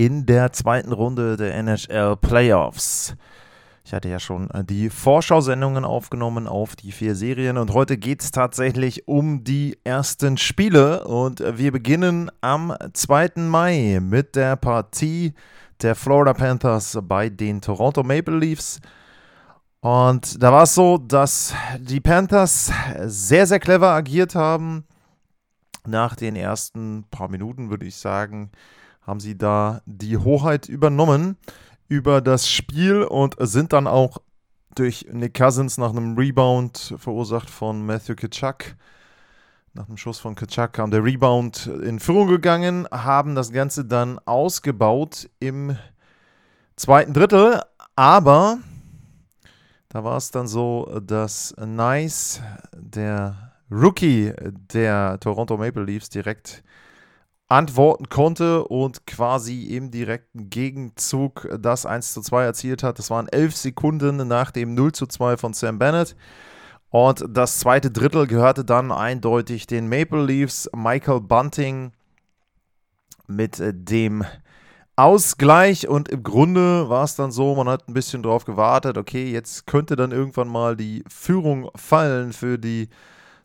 in der zweiten Runde der NHL Playoffs. Ich hatte ja schon äh, die Vorschau-Sendungen aufgenommen auf die vier Serien und heute geht es tatsächlich um die ersten Spiele und äh, wir beginnen am 2. Mai mit der Partie der Florida Panthers bei den Toronto Maple Leafs. Und da war es so, dass die Panthers sehr, sehr clever agiert haben. Nach den ersten paar Minuten würde ich sagen, haben sie da die Hoheit übernommen über das Spiel und sind dann auch durch Nick Cousins nach einem Rebound verursacht von Matthew Kitschak. Nach einem Schuss von Kitschak kam der Rebound in Führung gegangen, haben das Ganze dann ausgebaut im zweiten Drittel, aber da war es dann so, dass Nice, der Rookie der Toronto Maple Leafs, direkt antworten konnte und quasi im direkten Gegenzug das 1 zu 2 erzielt hat. Das waren elf Sekunden nach dem 0 zu 2 von Sam Bennett. Und das zweite Drittel gehörte dann eindeutig den Maple Leafs. Michael Bunting mit dem Ausgleich und im Grunde war es dann so, man hat ein bisschen drauf gewartet, okay, jetzt könnte dann irgendwann mal die Führung fallen für die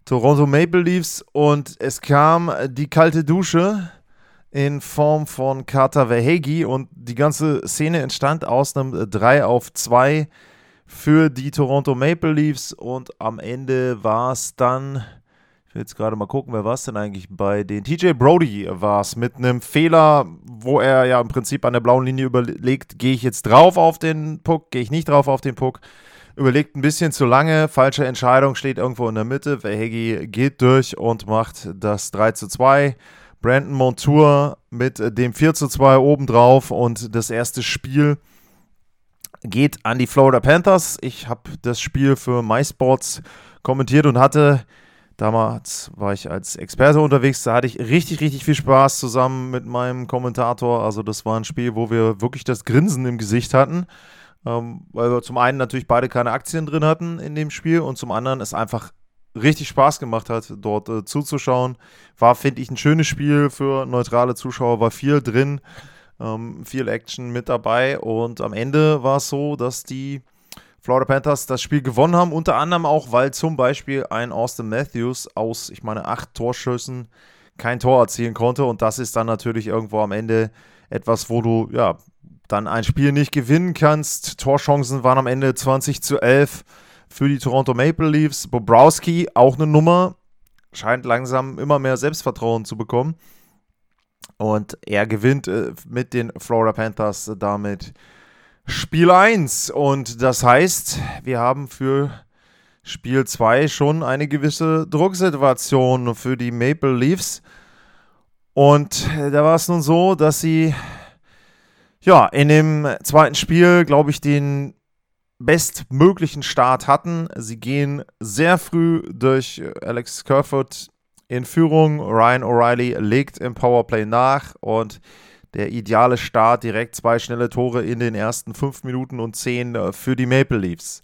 Toronto Maple Leafs und es kam die kalte Dusche in Form von Carter Verhegi und die ganze Szene entstand aus einem 3 auf 2 für die Toronto Maple Leafs und am Ende war es dann will jetzt gerade mal gucken, wer war es denn eigentlich bei den TJ Brody war es mit einem Fehler, wo er ja im Prinzip an der blauen Linie überlegt, gehe ich jetzt drauf auf den Puck, gehe ich nicht drauf auf den Puck. Überlegt ein bisschen zu lange, falsche Entscheidung, steht irgendwo in der Mitte. Verhegi geht durch und macht das 3 zu 2. Brandon Montour mit dem 4 zu 2 obendrauf und das erste Spiel geht an die Florida Panthers. Ich habe das Spiel für MySports kommentiert und hatte Damals war ich als Experte unterwegs, da hatte ich richtig, richtig viel Spaß zusammen mit meinem Kommentator. Also das war ein Spiel, wo wir wirklich das Grinsen im Gesicht hatten, ähm, weil wir zum einen natürlich beide keine Aktien drin hatten in dem Spiel und zum anderen es einfach richtig Spaß gemacht hat, dort äh, zuzuschauen. War, finde ich, ein schönes Spiel für neutrale Zuschauer, war viel drin, ähm, viel Action mit dabei. Und am Ende war es so, dass die Florida Panthers das Spiel gewonnen haben, unter anderem auch, weil zum Beispiel ein Austin Matthews aus, ich meine, acht Torschüssen kein Tor erzielen konnte. Und das ist dann natürlich irgendwo am Ende etwas, wo du ja dann ein Spiel nicht gewinnen kannst. Torchancen waren am Ende 20 zu 11 für die Toronto Maple Leafs. Bobrowski, auch eine Nummer, scheint langsam immer mehr Selbstvertrauen zu bekommen. Und er gewinnt äh, mit den Florida Panthers damit Spiel 1. Und das heißt, wir haben für Spiel 2 schon eine gewisse Drucksituation für die Maple Leafs. Und da war es nun so, dass sie ja in dem zweiten Spiel, glaube ich, den bestmöglichen Start hatten. Sie gehen sehr früh durch Alex Kerfoot in Führung. Ryan O'Reilly legt im Powerplay nach und der ideale Start, direkt zwei schnelle Tore in den ersten fünf Minuten und zehn äh, für die Maple Leafs.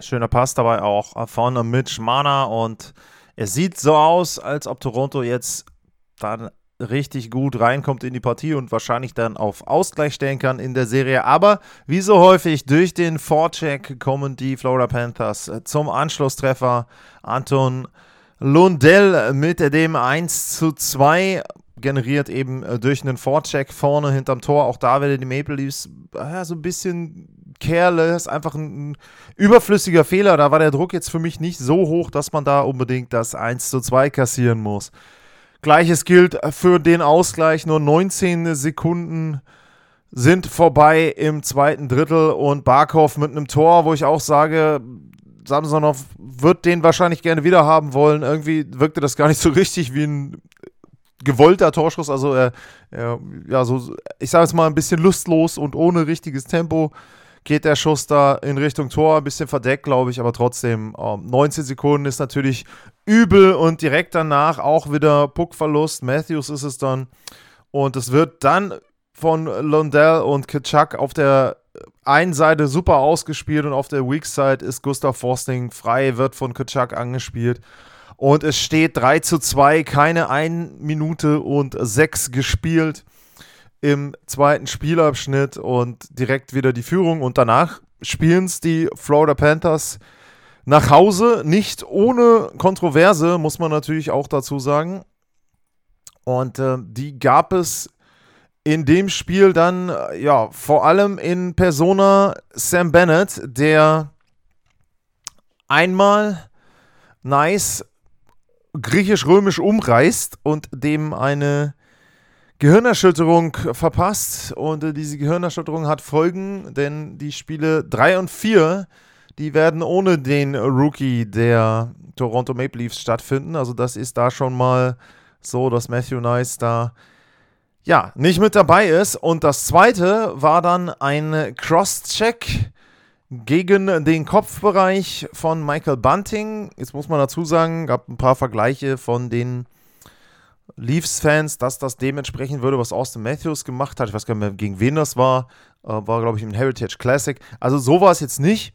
Schöner Pass dabei auch vorne Mitch Mana und es sieht so aus, als ob Toronto jetzt dann richtig gut reinkommt in die Partie und wahrscheinlich dann auf Ausgleich stellen kann in der Serie. Aber wie so häufig durch den Vorcheck kommen die Florida Panthers zum Anschlusstreffer. Anton Lundell mit dem 1 zu 2 generiert eben durch einen Vorcheck vorne hinterm Tor. Auch da werden die Maple Leafs äh, so ein bisschen careless, einfach ein, ein, überflüssiger Fehler. Da war der Druck jetzt für mich nicht so hoch, dass man da unbedingt das 1 zu 2 kassieren muss. Gleiches gilt für den Ausgleich. Nur 19 Sekunden sind vorbei im zweiten Drittel und Barkov mit einem Tor, wo ich auch sage, Samsonov wird den wahrscheinlich gerne wieder haben wollen. Irgendwie wirkte das gar nicht so richtig wie ein gewollter Torschuss, also er ja, so, ich sage es mal, ein bisschen lustlos und ohne richtiges Tempo geht der Schuss da in Richtung Tor, ein bisschen verdeckt, glaube ich, aber trotzdem, äh, 19 Sekunden ist natürlich übel und direkt danach auch wieder Puckverlust. Matthews ist es dann. Und es wird dann von Lundell und Kitschak auf der einen Seite super ausgespielt und auf der Weak Side ist Gustav Forsting frei, wird von Kitschak angespielt. Und es steht 3 zu 2, keine 1 Minute und 6 gespielt im zweiten Spielabschnitt und direkt wieder die Führung. Und danach spielen es die Florida Panthers nach Hause, nicht ohne Kontroverse, muss man natürlich auch dazu sagen. Und äh, die gab es in dem Spiel dann, äh, ja, vor allem in Persona Sam Bennett, der einmal nice griechisch-römisch umreißt und dem eine Gehirnerschütterung verpasst. Und äh, diese Gehirnerschütterung hat Folgen, denn die Spiele 3 und 4, die werden ohne den Rookie der Toronto Maple Leafs stattfinden. Also das ist da schon mal so, dass Matthew Nice da ja nicht mit dabei ist. Und das zweite war dann ein Cross-Check gegen den Kopfbereich von Michael Bunting. Jetzt muss man dazu sagen, gab ein paar Vergleiche von den Leafs-Fans, dass das dementsprechend würde, was Austin Matthews gemacht hat. Ich weiß gar nicht mehr, gegen wen das war. Äh, war, glaube ich, im Heritage Classic. Also so war es jetzt nicht,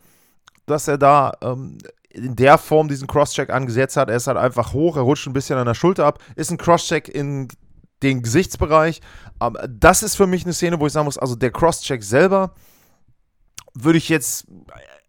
dass er da ähm, in der Form diesen Crosscheck angesetzt hat. Er ist halt einfach hoch, er rutscht ein bisschen an der Schulter ab. Ist ein Crosscheck in den Gesichtsbereich. Aber das ist für mich eine Szene, wo ich sagen muss, also der Crosscheck selber würde ich jetzt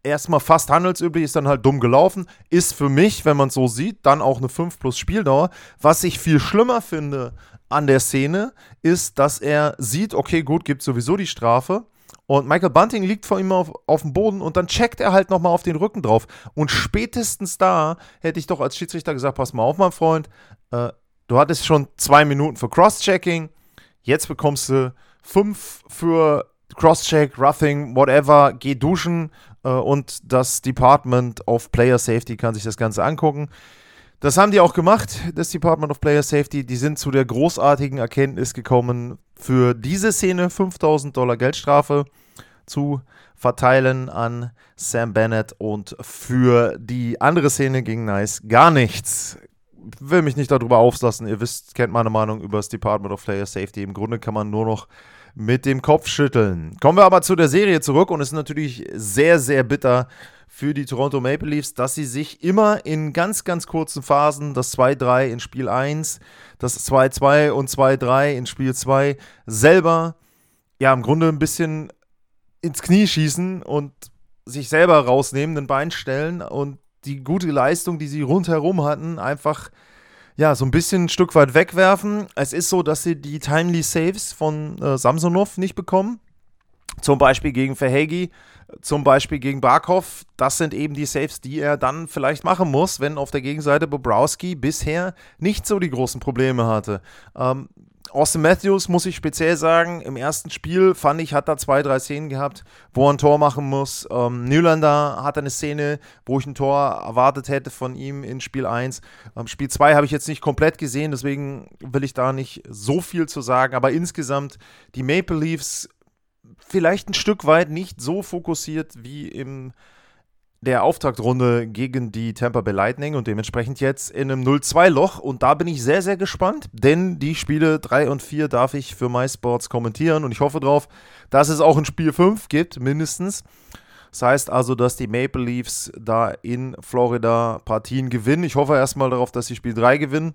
erstmal fast handelsüblich, ist dann halt dumm gelaufen. Ist für mich, wenn man es so sieht, dann auch eine 5 plus Spieldauer. Was ich viel schlimmer finde an der Szene, ist, dass er sieht, okay, gut, gibt sowieso die Strafe. Und Michael Bunting liegt vor ihm auf, auf dem Boden und dann checkt er halt nochmal auf den Rücken drauf. Und spätestens da hätte ich doch als Schiedsrichter gesagt: Pass mal auf, mein Freund, äh, du hattest schon zwei Minuten für Cross-Checking, jetzt bekommst du fünf für Crosscheck, Roughing, whatever, geh duschen äh, und das Department of Player Safety kann sich das Ganze angucken. Das haben die auch gemacht, das Department of Player Safety. Die sind zu der großartigen Erkenntnis gekommen, für diese Szene 5000 Dollar Geldstrafe zu verteilen an Sam Bennett und für die andere Szene ging Nice gar nichts. Will mich nicht darüber auflassen. Ihr wisst, kennt meine Meinung über das Department of Player Safety. Im Grunde kann man nur noch mit dem Kopf schütteln. Kommen wir aber zu der Serie zurück und es ist natürlich sehr, sehr bitter für die Toronto Maple Leafs, dass sie sich immer in ganz, ganz kurzen Phasen, das 2-3 in Spiel 1, das 2-2 und 2-3 in Spiel 2, selber, ja, im Grunde ein bisschen ins Knie schießen und sich selber rausnehmen, den Bein stellen und die gute Leistung, die sie rundherum hatten, einfach ja, so ein bisschen ein Stück weit wegwerfen. Es ist so, dass sie die Timely Saves von äh, Samsonov nicht bekommen. Zum Beispiel gegen Verhegi, zum Beispiel gegen Barkov. Das sind eben die Saves, die er dann vielleicht machen muss, wenn auf der Gegenseite Bobrowski bisher nicht so die großen Probleme hatte. Ähm, Austin Matthews, muss ich speziell sagen, im ersten Spiel fand ich, hat da zwei, drei Szenen gehabt, wo er ein Tor machen muss. Ähm, Nylander hat eine Szene, wo ich ein Tor erwartet hätte von ihm in Spiel 1. Ähm, Spiel 2 habe ich jetzt nicht komplett gesehen, deswegen will ich da nicht so viel zu sagen. Aber insgesamt, die Maple Leafs vielleicht ein Stück weit nicht so fokussiert wie im der Auftaktrunde gegen die Tampa Bay Lightning und dementsprechend jetzt in einem 0-2-Loch. Und da bin ich sehr, sehr gespannt, denn die Spiele 3 und 4 darf ich für MySports kommentieren und ich hoffe darauf, dass es auch ein Spiel 5 gibt, mindestens. Das heißt also, dass die Maple Leafs da in Florida Partien gewinnen. Ich hoffe erstmal darauf, dass sie Spiel 3 gewinnen.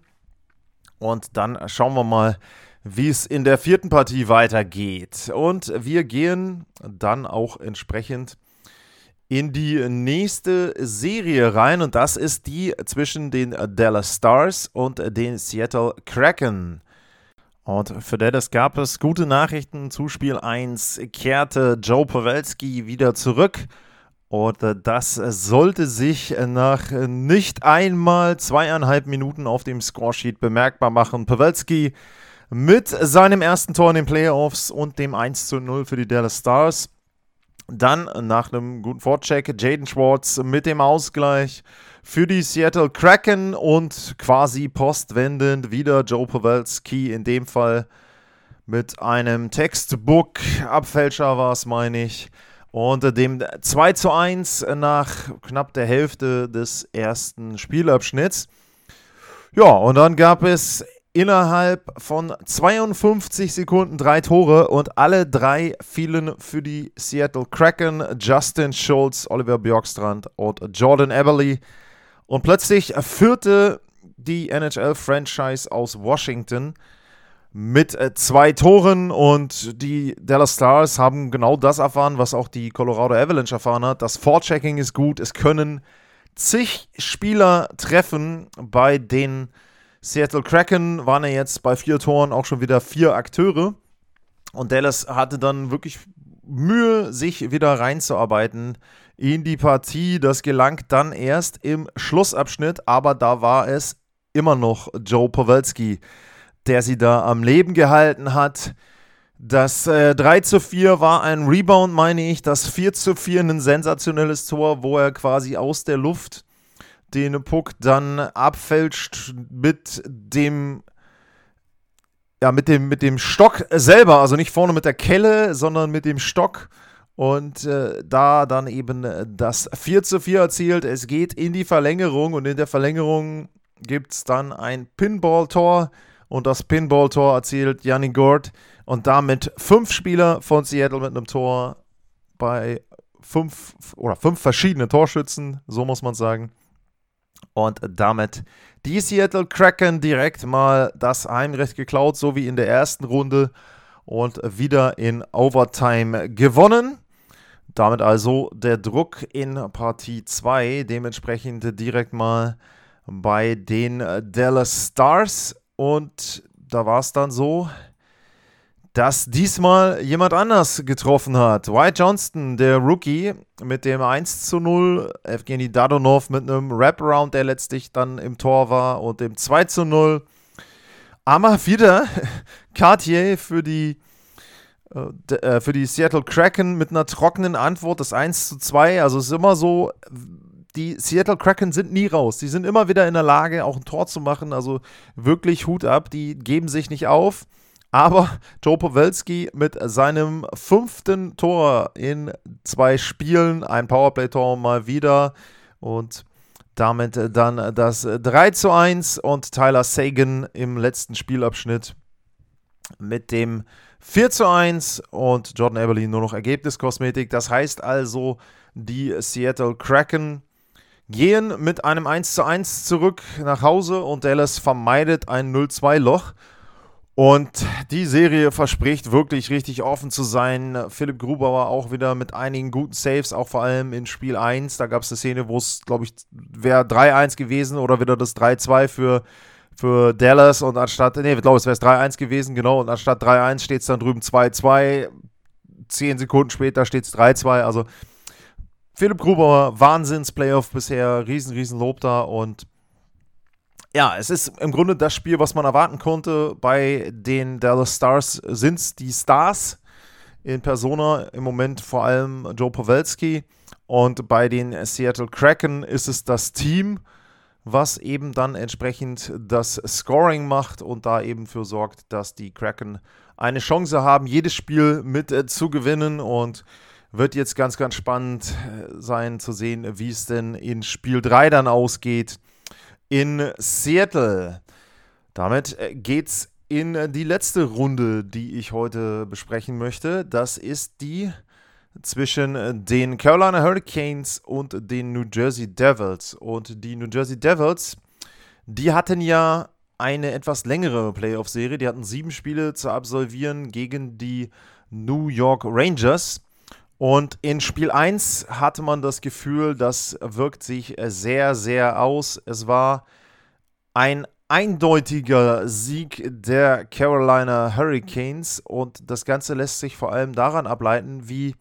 Und dann schauen wir mal, wie es in der vierten Partie weitergeht. Und wir gehen dann auch entsprechend in die nächste Serie rein und das ist die zwischen den Dallas Stars und den Seattle Kraken. Und für Dallas gab es gute Nachrichten. Zu Spiel 1 kehrte Joe Pawelski wieder zurück. Und das sollte sich nach nicht einmal zweieinhalb Minuten auf dem Scoresheet bemerkbar machen. Pawelski mit seinem ersten Tor in den Playoffs und dem 1 zu 0 für die Dallas Stars. Dann nach einem guten Vorcheck Jaden Schwartz mit dem Ausgleich für die Seattle Kraken und quasi postwendend wieder Joe Pavelski in dem Fall mit einem Textbook-Abfälscher war es, meine ich. Und dem 2 zu 1 nach knapp der Hälfte des ersten Spielabschnitts. Ja, und dann gab es innerhalb von 52 Sekunden drei Tore und alle drei fielen für die Seattle Kraken. Justin Schultz, Oliver Bjorkstrand und Jordan Everly. Und plötzlich führte die NHL-Franchise aus Washington mit äh, zwei Toren und die Dallas Stars haben genau das erfahren, was auch die Colorado Avalanche erfahren hat. Das Vorchecking ist gut, es können zig Spieler treffen. Bei den Seattle Kraken waren ja jetzt bei vier Toren auch schon wieder vier Akteure. Und Dallas hatte dann wirklich Mühe, sich wieder reinzuarbeiten in die Partie. Das gelang dann erst im Schlussabschnitt, aber da war es immer noch Joe Pawelski, der sie da am Leben gehalten hat. Das äh, 3 zu 4 war ein Rebound, meine ich. Das 4 zu 4 ein sensationelles Tor, wo er quasi aus der Luft den Puck dann abfälscht mit dem ja, mit dem, mit dem Stock selber, also nicht vorne mit der Kelle, sondern mit dem Stock. Und äh, da dann eben das 4 zu 4 erzielt. Es geht in die Verlängerung und in der Verlängerung gibt es dann ein Pinball-Tor und das Pinball-Tor erzielt Janni Gord und damit fünf Spieler von Seattle mit einem Tor bei fünf oder fünf verschiedene Torschützen, so muss man sagen. Und damit die Seattle Kraken direkt mal das Heimrecht geklaut, so wie in der ersten Runde und wieder in Overtime gewonnen. Damit also der Druck in Partie 2, dementsprechend direkt mal bei den Dallas Stars und da war es dann so, dass diesmal jemand anders getroffen hat. White Johnston, der Rookie, mit dem 1 zu 0. Evgeny Dadonov mit einem Wraparound, der letztlich dann im Tor war. Und dem 2 zu 0. Aber wieder Cartier für die, äh, äh, für die Seattle Kraken mit einer trockenen Antwort, das 1 zu 2. Also es ist immer so, die Seattle Kraken sind nie raus. Die sind immer wieder in der Lage, auch ein Tor zu machen. Also wirklich Hut ab. Die geben sich nicht auf. Aber Joe Pawelski mit seinem fünften Tor in zwei Spielen, ein Powerplay-Tor mal wieder und damit dann das 3 zu 1 und Tyler Sagan im letzten Spielabschnitt mit dem 4 zu 1 und Jordan Eberly nur noch Ergebniskosmetik. Das heißt also, die Seattle Kraken gehen mit einem 1 zu 1 zurück nach Hause und Dallas vermeidet ein 0-2-Loch. Und die Serie verspricht wirklich richtig offen zu sein. Philipp Grubauer auch wieder mit einigen guten Saves, auch vor allem in Spiel 1. Da gab es eine Szene, wo es, glaube ich, wäre 3-1 gewesen oder wieder das 3-2 für, für Dallas. Und anstatt, nee, ich glaube, es wäre 3-1 gewesen, genau. Und anstatt 3-1 steht es dann drüben 2-2. Zehn Sekunden später steht es 3-2. Also Philipp Grubauer, Wahnsinns-Playoff bisher, riesen, riesen Lob da und ja, es ist im Grunde das Spiel, was man erwarten konnte. Bei den Dallas Stars sind es die Stars in Persona, im Moment vor allem Joe Pawelski. Und bei den Seattle Kraken ist es das Team, was eben dann entsprechend das Scoring macht und da eben für sorgt, dass die Kraken eine Chance haben, jedes Spiel mit äh, zu gewinnen. Und wird jetzt ganz, ganz spannend äh, sein zu sehen, wie es denn in Spiel 3 dann ausgeht in Seattle. Damit äh, geht's in äh, die letzte Runde, die ich heute besprechen möchte. Das ist die zwischen äh, den Carolina Hurricanes und den New Jersey Devils. Und die New Jersey Devils, die hatten ja eine etwas längere Playoff-Serie. Die hatten sieben Spiele zu absolvieren gegen die New York Rangers. Und in Spiel 1 hatte man das Gefühl, das wirkt sich sehr, sehr aus. Es war ein eindeutiger Sieg der Carolina Hurricanes und das Ganze lässt sich vor allem daran ableiten, wie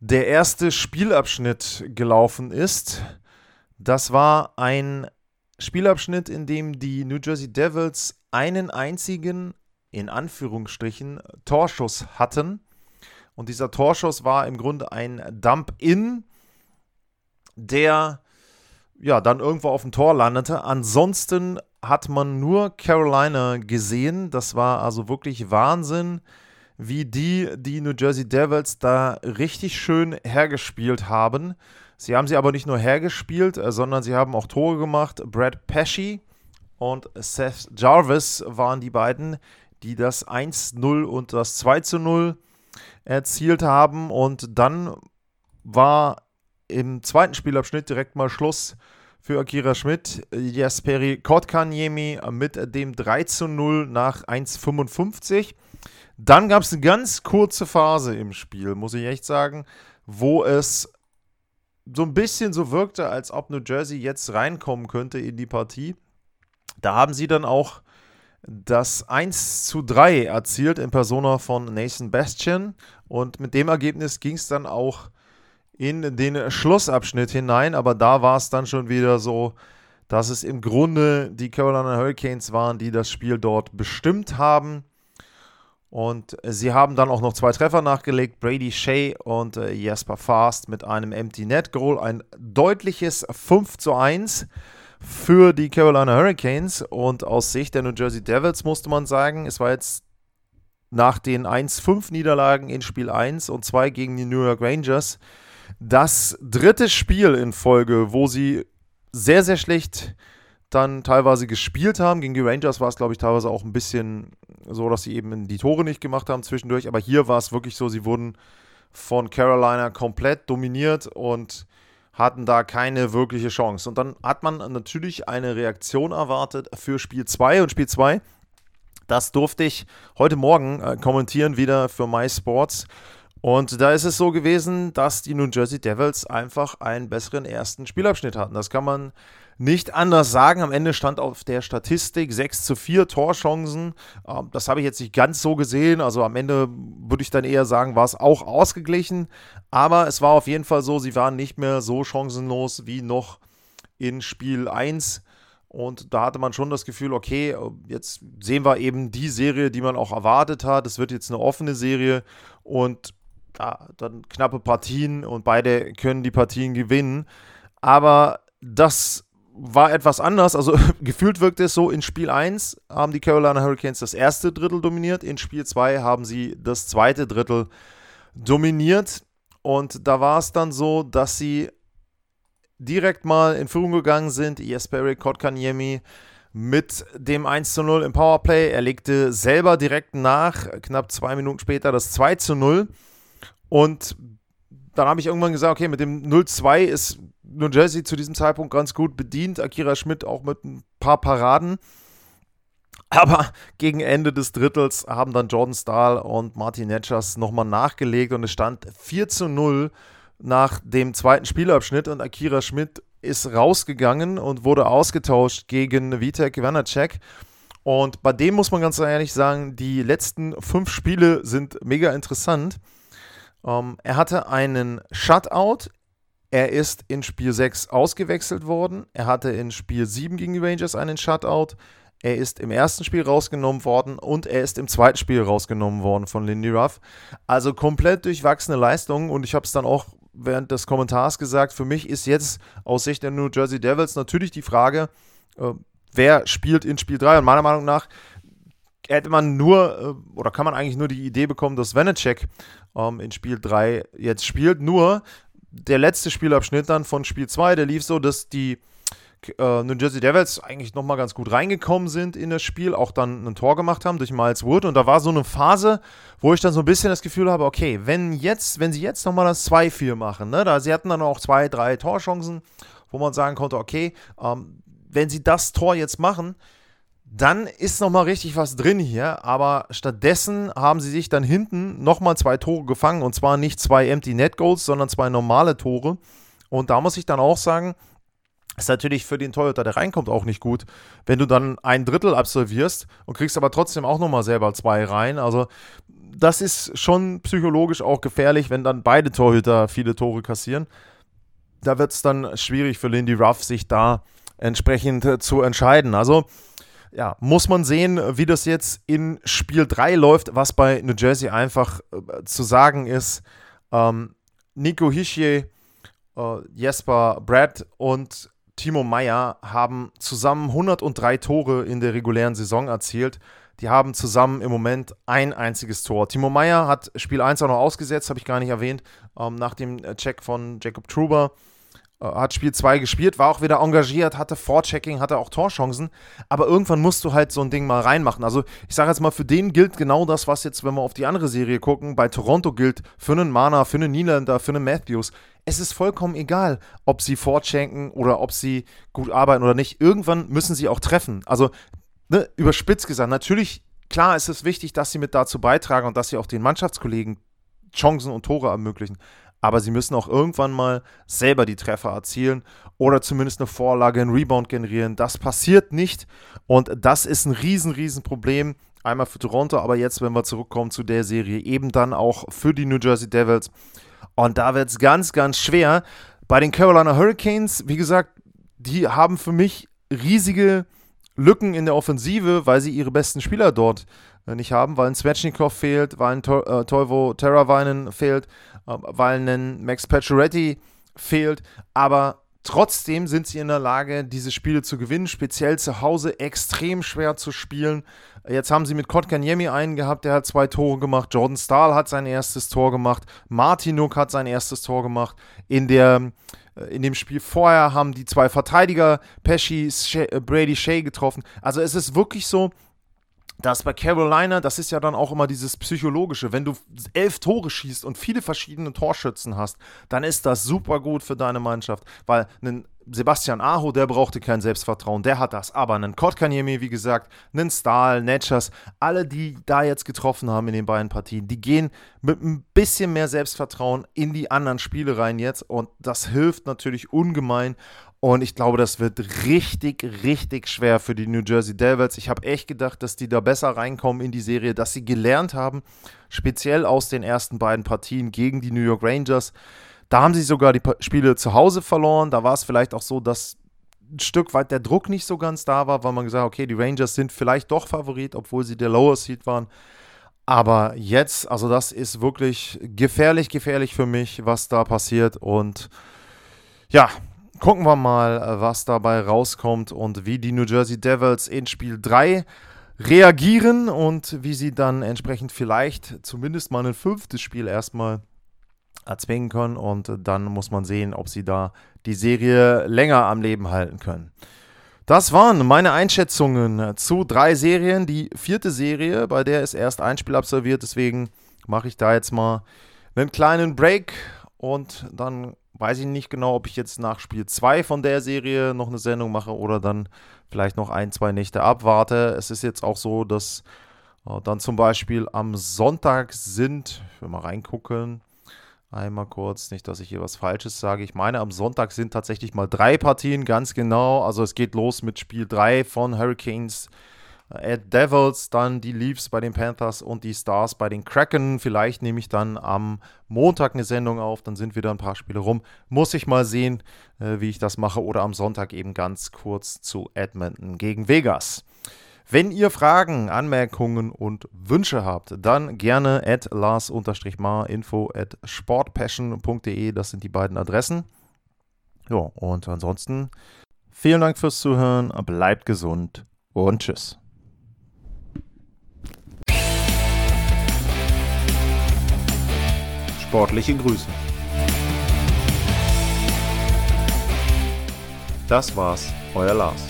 der erste Spielabschnitt gelaufen ist. Das war ein Spielabschnitt, in dem die New Jersey Devils einen einzigen, in Anführungsstrichen, Torschuss hatten. Und dieser Torschuss war im Grunde ein Dump-In, der ja, dann irgendwo auf dem Tor landete. Ansonsten hat man nur Carolina gesehen. Das war also wirklich Wahnsinn, wie die, die New Jersey Devils da richtig schön hergespielt haben. Sie haben sie aber nicht nur hergespielt, äh, sondern sie haben auch Tore gemacht. Brad Pesci und Seth Jarvis waren die beiden, die das 1-0 und das 2-0 erzielt haben. Und dann war im zweiten Spielabschnitt direkt mal Schluss für Akira Schmidt. Jasperi Kotkaniemi mit dem 3 0 nach 1,55. Dann gab es eine ganz kurze Phase im Spiel, muss ich echt sagen, wo es so ein bisschen so wirkte, als ob New Jersey jetzt reinkommen könnte in die Partie. Da haben sie dann auch das 1 zu 3 erzielt in Persona von Nathan Bastian. Und mit dem Ergebnis ging es dann auch in den Schlussabschnitt hinein. Aber da war es dann schon wieder so, dass es im Grunde die Carolina Hurricanes waren, die das Spiel dort bestimmt haben. Und sie haben dann auch noch zwei Treffer nachgelegt, Brady Shea und äh, Jasper Fast mit einem Empty Net Goal. Ein deutliches 5 zu 1 für die Carolina Hurricanes. Und aus Sicht der New Jersey Devils musste man sagen, es war jetzt nach den 1-5 Niederlagen in Spiel 1 und 2 gegen die New York Rangers das dritte Spiel in Folge, wo sie sehr, sehr schlecht dann teilweise gespielt haben. Gegen die Rangers war es, glaube ich, teilweise auch ein bisschen so, dass sie eben die Tore nicht gemacht haben zwischendurch. Aber hier war es wirklich so, sie wurden von Carolina komplett dominiert und hatten da keine wirkliche Chance. Und dann hat man natürlich eine Reaktion erwartet für Spiel 2 und Spiel 2. Das durfte ich heute Morgen äh, kommentieren, wieder für MySports. Und da ist es so gewesen, dass die New Jersey Devils einfach einen besseren ersten Spielabschnitt hatten. Das kann man nicht anders sagen. Am Ende stand auf der Statistik 6 zu 4 Torchancen. Ähm, das habe ich jetzt nicht ganz so gesehen. Also am Ende würde ich dann eher sagen, war es auch ausgeglichen. Aber es war auf jeden Fall so, sie waren nicht mehr so chancenlos wie noch in Spiel 1. Und da hatte man schon das Gefühl, okay, jetzt sehen wir eben die Serie, die man auch erwartet hat. Es wird jetzt eine offene Serie und ja, dann knappe Partien und beide können die Partien gewinnen. Aber das war etwas anders. Also gefühlt wirkte es so, in Spiel 1 haben die Carolina Hurricanes das erste Drittel dominiert, in Spiel 2 haben sie das zweite Drittel dominiert. Und da war es dann so, dass sie direkt mal in Führung gegangen sind. Jesperi Kotkaniemi mit dem 1 zu 0 im Powerplay. Er legte selber direkt nach, knapp zwei Minuten später das 2 zu 0. Und dann habe ich irgendwann gesagt, okay, mit dem 0-2 ist New Jersey zu diesem Zeitpunkt ganz gut bedient. Akira Schmidt auch mit ein paar Paraden. Aber gegen Ende des Drittels haben dann Jordan Stahl und Martin Netschers nochmal nachgelegt und es stand 4 zu 0 nach dem zweiten Spielabschnitt und Akira Schmidt ist rausgegangen und wurde ausgetauscht gegen Vitek Vanacek. Und bei dem muss man ganz ehrlich sagen, die letzten fünf Spiele sind mega interessant. Um, ähm, er hatte einen Shutout. Er ist in Spiel 6 ausgewechselt worden. Er hatte in Spiel 7 gegen die Rangers einen Shutout. Er ist im ersten Spiel rausgenommen worden und er ist im zweiten Spiel rausgenommen worden von Lindy Ruff. Also komplett durchwachsene Leistungen und ich habe es dann auch während des Kommentars gesagt, für mich ist jetzt aus Sicht der New Jersey Devils natürlich die Frage, äh, wer spielt in Spiel 3 und meiner Meinung nach hätte man nur äh, oder kann man eigentlich nur die Idee bekommen, dass Vanacek ähm, in Spiel 3 jetzt spielt. Nur der letzte Spielabschnitt dann von Spiel 2, der lief so, dass die äh, New Jersey Devils eigentlich nochmal ganz gut reingekommen sind in das Spiel, auch dann ein Tor gemacht haben durch Miles Wood. Und da war so eine Phase, wo ich dann so ein bisschen das Gefühl habe, okay, wenn jetzt, wenn sie jetzt nochmal das 2-4 machen, ne, da sie hatten dann auch zwei, drei Torchancen, wo man sagen konnte, okay, ähm, wenn sie das Tor jetzt machen, dann ist nochmal richtig was drin hier, aber stattdessen haben sie sich dann hinten nochmal zwei Tore gefangen und zwar nicht zwei Empty Net Goals, sondern zwei normale Tore. Und da muss ich dann auch sagen, ist natürlich für den Toyota, der reinkommt, auch nicht gut, wenn du dann ein Drittel absolvierst und kriegst aber trotzdem auch nochmal selber zwei rein. Also das ist schon psychologisch auch gefährlich, wenn dann beide Torhüter viele Tore kassieren. Da wird es dann schwierig für Lindy Ruff, sich da entsprechend zu entscheiden. Also ja, muss man sehen, wie das jetzt in Spiel 3 läuft, was bei New Jersey einfach äh, zu sagen ist. Ähm, Nico Hischier, äh, Jesper Brad und Timo Meyer haben zusammen 103 Tore in der regulären Saison erzielt. Die haben zusammen im Moment ein einziges Tor. Timo Meyer hat Spiel 1 auch noch ausgesetzt, habe ich gar nicht erwähnt, ähm, nach dem Check von Jacob Truber. Hat Spiel 2 gespielt, war auch wieder engagiert, hatte Vorchecking, hatte auch Torchancen. Aber irgendwann musst du halt so ein Ding mal reinmachen. Also ich sage jetzt mal, für den gilt genau das, was jetzt, wenn wir auf die andere Serie gucken, bei Toronto gilt, für einen Mana, für einen Niederländer, für einen Matthews. Es ist vollkommen egal, ob sie vorchecken oder ob sie gut arbeiten oder nicht. Irgendwann müssen sie auch treffen. Also ne, überspitzt gesagt, natürlich, klar ist es wichtig, dass sie mit dazu beitragen und dass sie auch den Mannschaftskollegen Chancen und Tore ermöglichen. Aber sie müssen auch irgendwann mal selber die Treffer erzielen oder zumindest eine Vorlage, einen Rebound generieren. Das passiert nicht und das ist ein riesen, riesen Problem. Einmal für Toronto, aber jetzt, wenn wir zurückkommen zu der Serie, eben dann auch für die New Jersey Devils. Und da wird es ganz, ganz schwer. Bei den Carolina Hurricanes, wie gesagt, die haben für mich riesige Lücken in der Offensive, weil sie ihre besten Spieler dort äh, nicht haben, weil ein Svechnikov fehlt, weil ein to äh, Toivo Terravainen fehlt, äh, weil ein Max Pacioretty fehlt, aber Trotzdem sind sie in der Lage, diese Spiele zu gewinnen, speziell zu Hause extrem schwer zu spielen. Jetzt haben sie mit Kotkaniemi einen gehabt, der hat zwei Tore gemacht. Jordan Stahl hat sein erstes Tor gemacht. Martinuk hat sein erstes Tor gemacht. In der äh, in dem Spiel vorher haben die zwei Verteidiger, Pesci, äh, Brady Shea getroffen. Also es ist wirklich so, dass bei Carolina, das ist ja dann auch immer dieses Psychologische, wenn du elf Tore schießt und viele verschiedene Torschützen hast, dann ist das super gut für deine Mannschaft, weil ein Sebastian Aho, der brauchte kein Selbstvertrauen, der hat das. Aber einen Kotkaniemi, wie gesagt, einen Stahl, Netschers, alle, die da jetzt getroffen haben in den beiden Partien, die gehen mit ein bisschen mehr Selbstvertrauen in die anderen Spiele rein jetzt. Und das hilft natürlich ungemein. Und ich glaube, das wird richtig, richtig schwer für die New Jersey Devils. Ich habe echt gedacht, dass die da besser reinkommen in die Serie, dass sie gelernt haben, speziell aus den ersten beiden Partien gegen die New York Rangers. Da haben sie sogar die Spiele zu Hause verloren. Da war es vielleicht auch so, dass ein Stück weit der Druck nicht so ganz da war, weil man gesagt hat, okay, die Rangers sind vielleicht doch Favorit, obwohl sie der Lower Seed waren. Aber jetzt, also das ist wirklich gefährlich, gefährlich für mich, was da passiert. Und ja, gucken wir mal, äh, was dabei rauskommt und wie die New Jersey Devils in Spiel 3 reagieren und wie sie dann entsprechend vielleicht zumindest mal ein fünftes Spiel erstmal erzwingen können. Und dann muss man sehen, ob sie da die Serie länger am Leben halten können. Das waren meine Einschätzungen zu drei Serien. Die vierte Serie, bei der ist erst ein Spiel absolviert, deswegen mache ich da jetzt mal einen kleinen Break und dann weiß ich nicht genau, ob ich jetzt nach Spiel 2 von der Serie noch eine Sendung mache oder dann vielleicht noch ein, zwei Nächte abwarte. Es ist jetzt auch so, dass äh, dann zum Beispiel am Sonntag sind, ich will mal reingucken, einmal kurz, nicht, dass ich hier was Falsches sage. Ich meine, am Sonntag sind tatsächlich mal drei Partien, ganz genau. Also es geht los mit Spiel 3 von Hurricanes at Devils, dann die Leafs bei den Panthers und die Stars bei den Kraken. Vielleicht nehme ich dann am Montag eine Sendung auf, dann sind wieder ein paar Spiele rum. Muss ich mal sehen, äh, wie ich das mache. Oder am Sonntag eben ganz kurz zu Edmonton gegen Vegas. Wenn ihr Fragen, Anmerkungen und Wünsche habt, dann gerne at lars-mar info at sportpassion.de. Das sind die beiden Adressen. Ja, und ansonsten vielen Dank fürs Zuhören, bleibt gesund und tschüss. Sportliche Grüße. Das war's, euer Lars.